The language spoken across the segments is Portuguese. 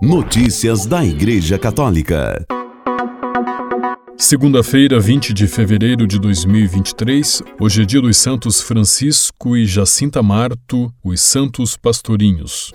Notícias da Igreja Católica. Segunda-feira, 20 de fevereiro de 2023, hoje é dia dos Santos Francisco e Jacinta Marto, os Santos Pastorinhos.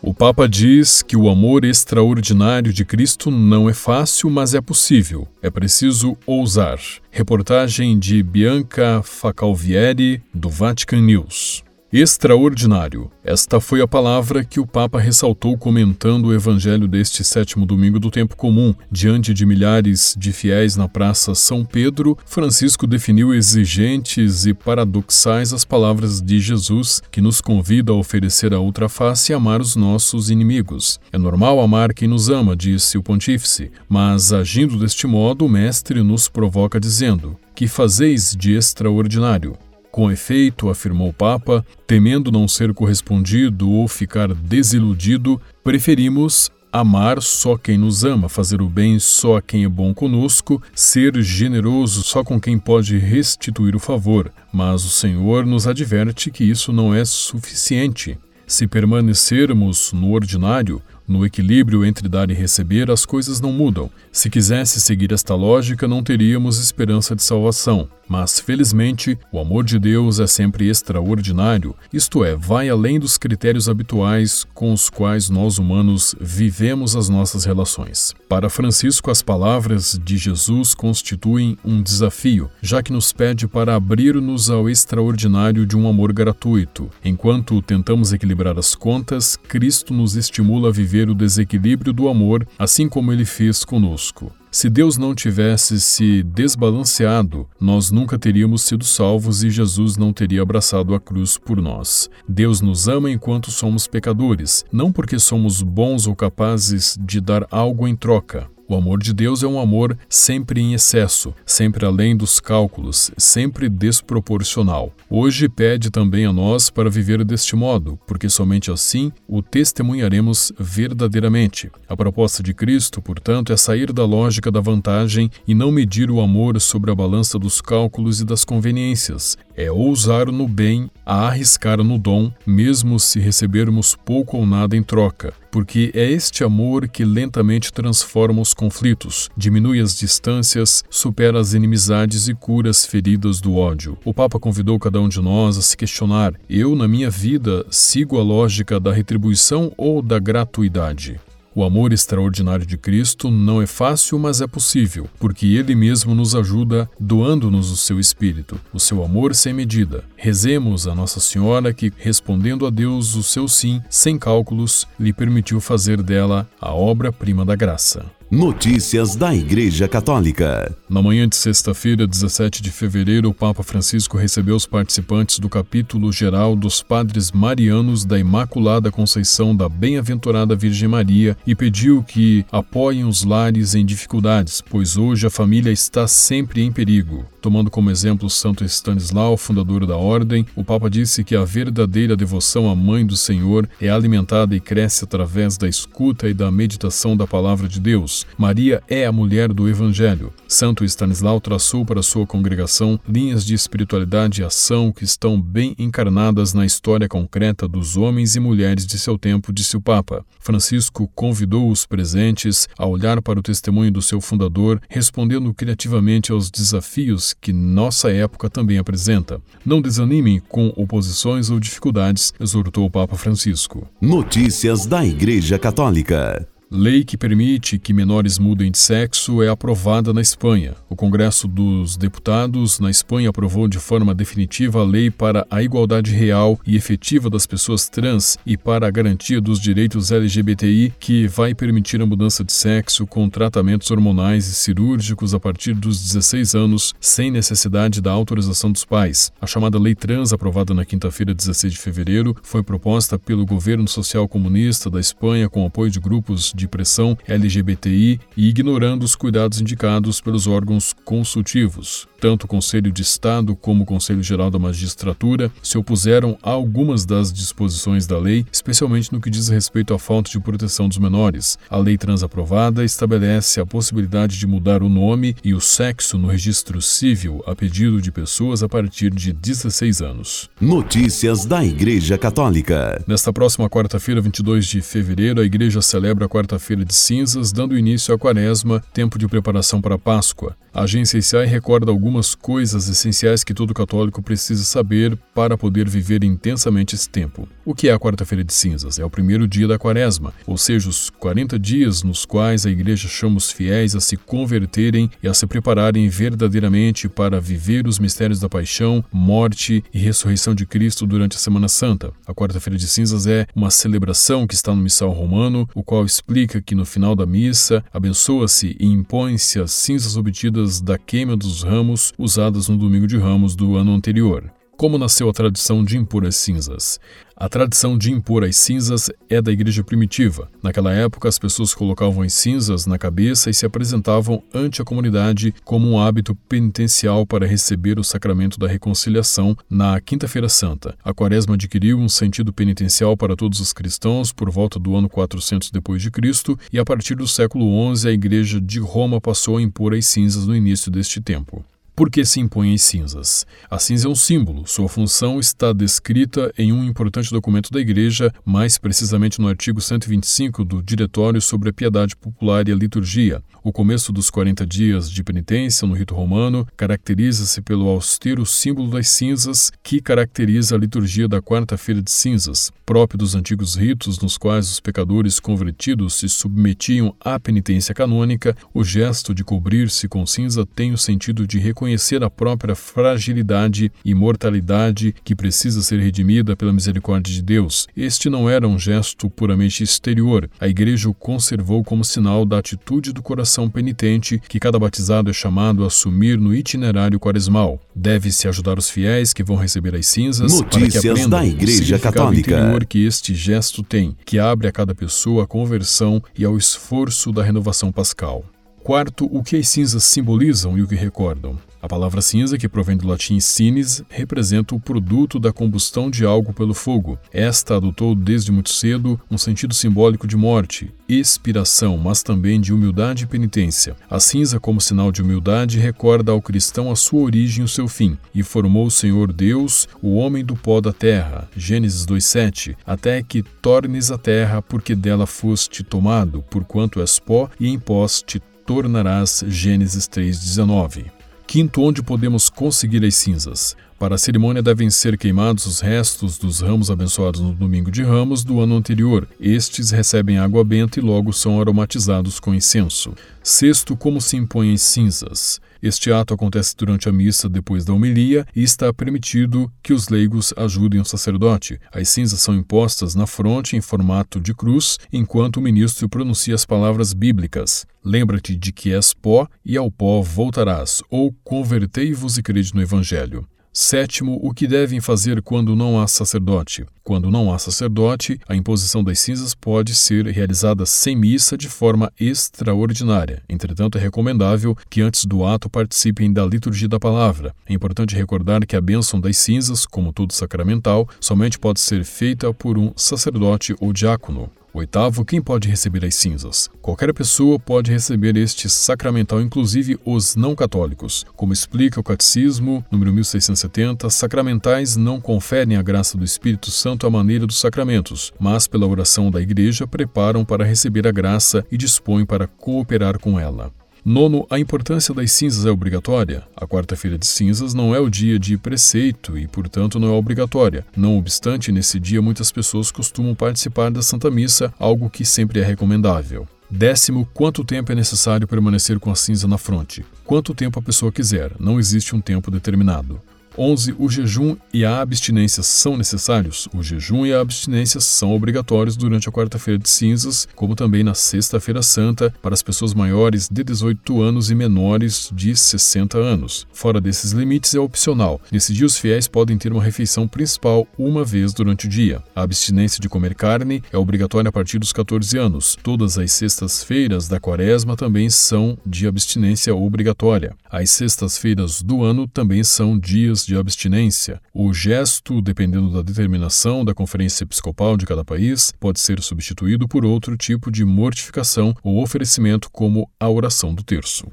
O Papa diz que o amor extraordinário de Cristo não é fácil, mas é possível. É preciso ousar. Reportagem de Bianca Facalvieri, do Vatican News. Extraordinário. Esta foi a palavra que o Papa ressaltou comentando o evangelho deste sétimo domingo do tempo comum. Diante de milhares de fiéis na Praça São Pedro, Francisco definiu exigentes e paradoxais as palavras de Jesus, que nos convida a oferecer a outra face e amar os nossos inimigos. É normal amar quem nos ama, disse o pontífice, mas agindo deste modo, o Mestre nos provoca dizendo: Que fazeis de extraordinário? Com efeito, afirmou o Papa, temendo não ser correspondido ou ficar desiludido, preferimos amar só quem nos ama, fazer o bem só a quem é bom conosco, ser generoso só com quem pode restituir o favor. Mas o Senhor nos adverte que isso não é suficiente. Se permanecermos no ordinário, no equilíbrio entre dar e receber, as coisas não mudam. Se quisesse seguir esta lógica, não teríamos esperança de salvação. Mas, felizmente, o amor de Deus é sempre extraordinário, isto é, vai além dos critérios habituais com os quais nós humanos vivemos as nossas relações. Para Francisco, as palavras de Jesus constituem um desafio, já que nos pede para abrir-nos ao extraordinário de um amor gratuito. Enquanto tentamos equilibrar as contas, Cristo nos estimula a viver o desequilíbrio do amor, assim como ele fez conosco. Se Deus não tivesse se desbalanceado, nós nunca teríamos sido salvos e Jesus não teria abraçado a cruz por nós. Deus nos ama enquanto somos pecadores, não porque somos bons ou capazes de dar algo em troca. O amor de Deus é um amor sempre em excesso, sempre além dos cálculos, sempre desproporcional. Hoje pede também a nós para viver deste modo, porque somente assim o testemunharemos verdadeiramente. A proposta de Cristo, portanto, é sair da lógica da vantagem e não medir o amor sobre a balança dos cálculos e das conveniências. É ousar no bem, a arriscar no dom, mesmo se recebermos pouco ou nada em troca porque é este amor que lentamente transforma os conflitos, diminui as distâncias, supera as inimizades e cura as feridas do ódio. O Papa convidou cada um de nós a se questionar: eu, na minha vida, sigo a lógica da retribuição ou da gratuidade? O amor extraordinário de Cristo não é fácil, mas é possível, porque Ele mesmo nos ajuda, doando-nos o seu Espírito, o seu amor sem medida. Rezemos a Nossa Senhora que, respondendo a Deus o seu sim, sem cálculos, lhe permitiu fazer dela a obra-prima da graça. Notícias da Igreja Católica. Na manhã de sexta-feira, 17 de fevereiro, o Papa Francisco recebeu os participantes do capítulo geral dos Padres Marianos da Imaculada Conceição da Bem-aventurada Virgem Maria e pediu que apoiem os lares em dificuldades, pois hoje a família está sempre em perigo. Tomando como exemplo Santo Stanislau, fundador da ordem, o Papa disse que a verdadeira devoção à Mãe do Senhor é alimentada e cresce através da escuta e da meditação da palavra de Deus. Maria é a mulher do Evangelho. Santo Stanislau traçou para sua congregação linhas de espiritualidade e ação que estão bem encarnadas na história concreta dos homens e mulheres de seu tempo, disse o Papa. Francisco convidou os presentes a olhar para o testemunho do seu fundador, respondendo criativamente aos desafios que nossa época também apresenta. Não desanimem com oposições ou dificuldades, exortou o Papa Francisco. Notícias da Igreja Católica. Lei que permite que menores mudem de sexo é aprovada na Espanha. O Congresso dos Deputados na Espanha aprovou de forma definitiva a lei para a igualdade real e efetiva das pessoas trans e para a garantia dos direitos LGBTI, que vai permitir a mudança de sexo com tratamentos hormonais e cirúrgicos a partir dos 16 anos, sem necessidade da autorização dos pais. A chamada Lei Trans, aprovada na quinta-feira, 16 de fevereiro, foi proposta pelo governo social comunista da Espanha com apoio de grupos de de pressão LGBTI e ignorando os cuidados indicados pelos órgãos consultivos. Tanto o Conselho de Estado como o Conselho Geral da Magistratura se opuseram a algumas das disposições da lei, especialmente no que diz respeito à falta de proteção dos menores. A lei transaprovada estabelece a possibilidade de mudar o nome e o sexo no registro civil a pedido de pessoas a partir de 16 anos. Notícias da Igreja Católica. Nesta próxima quarta-feira, 22 de fevereiro, a Igreja celebra a Quarta-feira de Cinzas, dando início à Quaresma, tempo de preparação para a Páscoa. A agência ICI recorda algumas coisas essenciais que todo católico precisa saber para poder viver intensamente esse tempo. O que é a Quarta-feira de Cinzas? É o primeiro dia da Quaresma, ou seja, os 40 dias nos quais a Igreja chama os fiéis a se converterem e a se prepararem verdadeiramente para viver os mistérios da paixão, morte e ressurreição de Cristo durante a Semana Santa. A Quarta-feira de Cinzas é uma celebração que está no Missal Romano, o qual explica que no final da missa abençoa-se e impõe-se as cinzas obtidas da queima dos ramos usadas no domingo de ramos do ano anterior. Como nasceu a tradição de impor as cinzas? A tradição de impor as cinzas é da igreja primitiva. Naquela época, as pessoas colocavam as cinzas na cabeça e se apresentavam ante a comunidade como um hábito penitencial para receber o sacramento da reconciliação na Quinta-feira Santa. A quaresma adquiriu um sentido penitencial para todos os cristãos por volta do ano 400 depois de Cristo e a partir do século XI a igreja de Roma passou a impor as cinzas no início deste tempo. Por que se impõem as cinzas? A cinza é um símbolo. Sua função está descrita em um importante documento da Igreja, mais precisamente no artigo 125 do Diretório sobre a Piedade Popular e a Liturgia. O começo dos 40 dias de penitência no rito romano caracteriza-se pelo austero símbolo das cinzas que caracteriza a liturgia da quarta-feira de cinzas, próprio dos antigos ritos nos quais os pecadores convertidos se submetiam à penitência canônica. O gesto de cobrir-se com cinza tem o sentido de reconhecer reconhecer a própria fragilidade e mortalidade que precisa ser redimida pela misericórdia de Deus. Este não era um gesto puramente exterior. A Igreja o conservou como sinal da atitude do coração penitente que cada batizado é chamado a assumir no itinerário quaresmal. Deve-se ajudar os fiéis que vão receber as cinzas Notícias para que aprendam da Igreja o Católica. interior que este gesto tem, que abre a cada pessoa a conversão e ao esforço da renovação pascal. Quarto, o que as cinzas simbolizam e o que recordam. A palavra cinza, que provém do latim cines, representa o produto da combustão de algo pelo fogo. Esta adotou desde muito cedo um sentido simbólico de morte, expiração, mas também de humildade e penitência. A cinza, como sinal de humildade, recorda ao cristão a sua origem e o seu fim. E formou o Senhor Deus o homem do pó da terra. Gênesis 2:7. Até que tornes a terra, porque dela foste tomado, porquanto és pó, e em pós te tornarás. Gênesis 3:19. Quinto, onde podemos conseguir as cinzas. Para a cerimônia devem ser queimados os restos dos ramos abençoados no domingo de ramos do ano anterior. Estes recebem água benta e logo são aromatizados com incenso. Sexto, como se impõem cinzas. Este ato acontece durante a missa depois da homilia e está permitido que os leigos ajudem o sacerdote. As cinzas são impostas na fronte em formato de cruz, enquanto o ministro pronuncia as palavras bíblicas. Lembra-te de que és pó e ao pó voltarás, ou convertei-vos e crede no Evangelho. Sétimo, o que devem fazer quando não há sacerdote? Quando não há sacerdote, a imposição das cinzas pode ser realizada sem missa de forma extraordinária. Entretanto, é recomendável que antes do ato participem da liturgia da palavra. É importante recordar que a bênção das cinzas, como todo sacramental, somente pode ser feita por um sacerdote ou diácono. Oitavo, quem pode receber as cinzas? Qualquer pessoa pode receber este sacramental, inclusive os não católicos. Como explica o Catecismo, número 1670, sacramentais não conferem a graça do Espírito Santo à maneira dos sacramentos, mas pela oração da Igreja preparam para receber a graça e dispõem para cooperar com ela. Nono, a importância das cinzas é obrigatória. A quarta-feira de cinzas não é o dia de preceito e, portanto, não é obrigatória. Não obstante, nesse dia muitas pessoas costumam participar da Santa Missa, algo que sempre é recomendável. Décimo, quanto tempo é necessário permanecer com a cinza na fronte? Quanto tempo a pessoa quiser, não existe um tempo determinado. 11. O jejum e a abstinência são necessários? O jejum e a abstinência são obrigatórios durante a quarta-feira de cinzas, como também na sexta-feira santa, para as pessoas maiores de 18 anos e menores de 60 anos. Fora desses limites é opcional. Nesse dia, os fiéis podem ter uma refeição principal uma vez durante o dia. A abstinência de comer carne é obrigatória a partir dos 14 anos. Todas as sextas-feiras da quaresma também são de abstinência obrigatória. As sextas-feiras do ano também são dias de abstinência. O gesto, dependendo da determinação da Conferência Episcopal de cada país, pode ser substituído por outro tipo de mortificação ou oferecimento, como a oração do terço.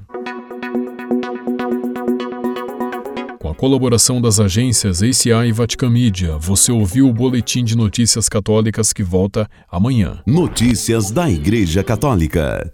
Com a colaboração das agências ACI e Vatican Media, você ouviu o Boletim de Notícias Católicas que volta amanhã. Notícias da Igreja Católica.